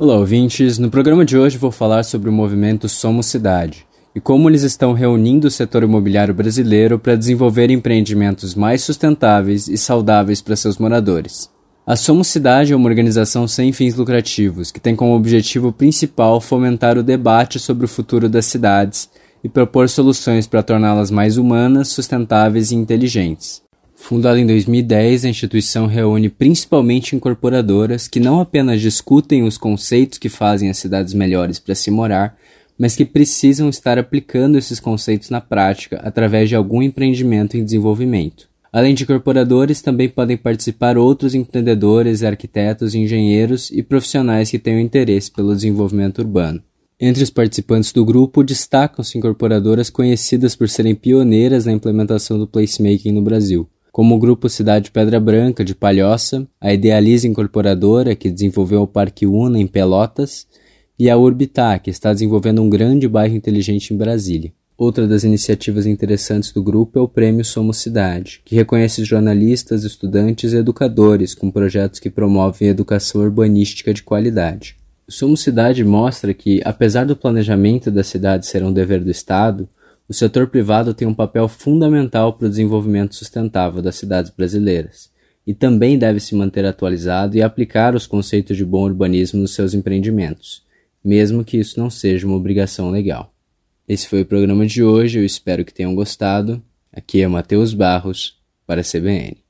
Olá, ouvintes. No programa de hoje vou falar sobre o movimento Somos Cidade e como eles estão reunindo o setor imobiliário brasileiro para desenvolver empreendimentos mais sustentáveis e saudáveis para seus moradores. A Somos Cidade é uma organização sem fins lucrativos que tem como objetivo principal fomentar o debate sobre o futuro das cidades e propor soluções para torná-las mais humanas, sustentáveis e inteligentes. Fundada em 2010, a instituição reúne principalmente incorporadoras que não apenas discutem os conceitos que fazem as cidades melhores para se morar, mas que precisam estar aplicando esses conceitos na prática através de algum empreendimento em desenvolvimento. Além de incorporadores, também podem participar outros empreendedores, arquitetos, engenheiros e profissionais que tenham interesse pelo desenvolvimento urbano. Entre os participantes do grupo destacam-se incorporadoras conhecidas por serem pioneiras na implementação do placemaking no Brasil como o Grupo Cidade Pedra Branca de Palhoça, a Idealiza Incorporadora, que desenvolveu o Parque Una em Pelotas, e a Urbitar, que está desenvolvendo um grande bairro inteligente em Brasília. Outra das iniciativas interessantes do grupo é o Prêmio Somos Cidade, que reconhece jornalistas, estudantes e educadores com projetos que promovem educação urbanística de qualidade. Somos Cidade mostra que, apesar do planejamento da cidade ser um dever do Estado, o setor privado tem um papel fundamental para o desenvolvimento sustentável das cidades brasileiras e também deve se manter atualizado e aplicar os conceitos de bom urbanismo nos seus empreendimentos, mesmo que isso não seja uma obrigação legal. Esse foi o programa de hoje, eu espero que tenham gostado. Aqui é Matheus Barros, para a CBN.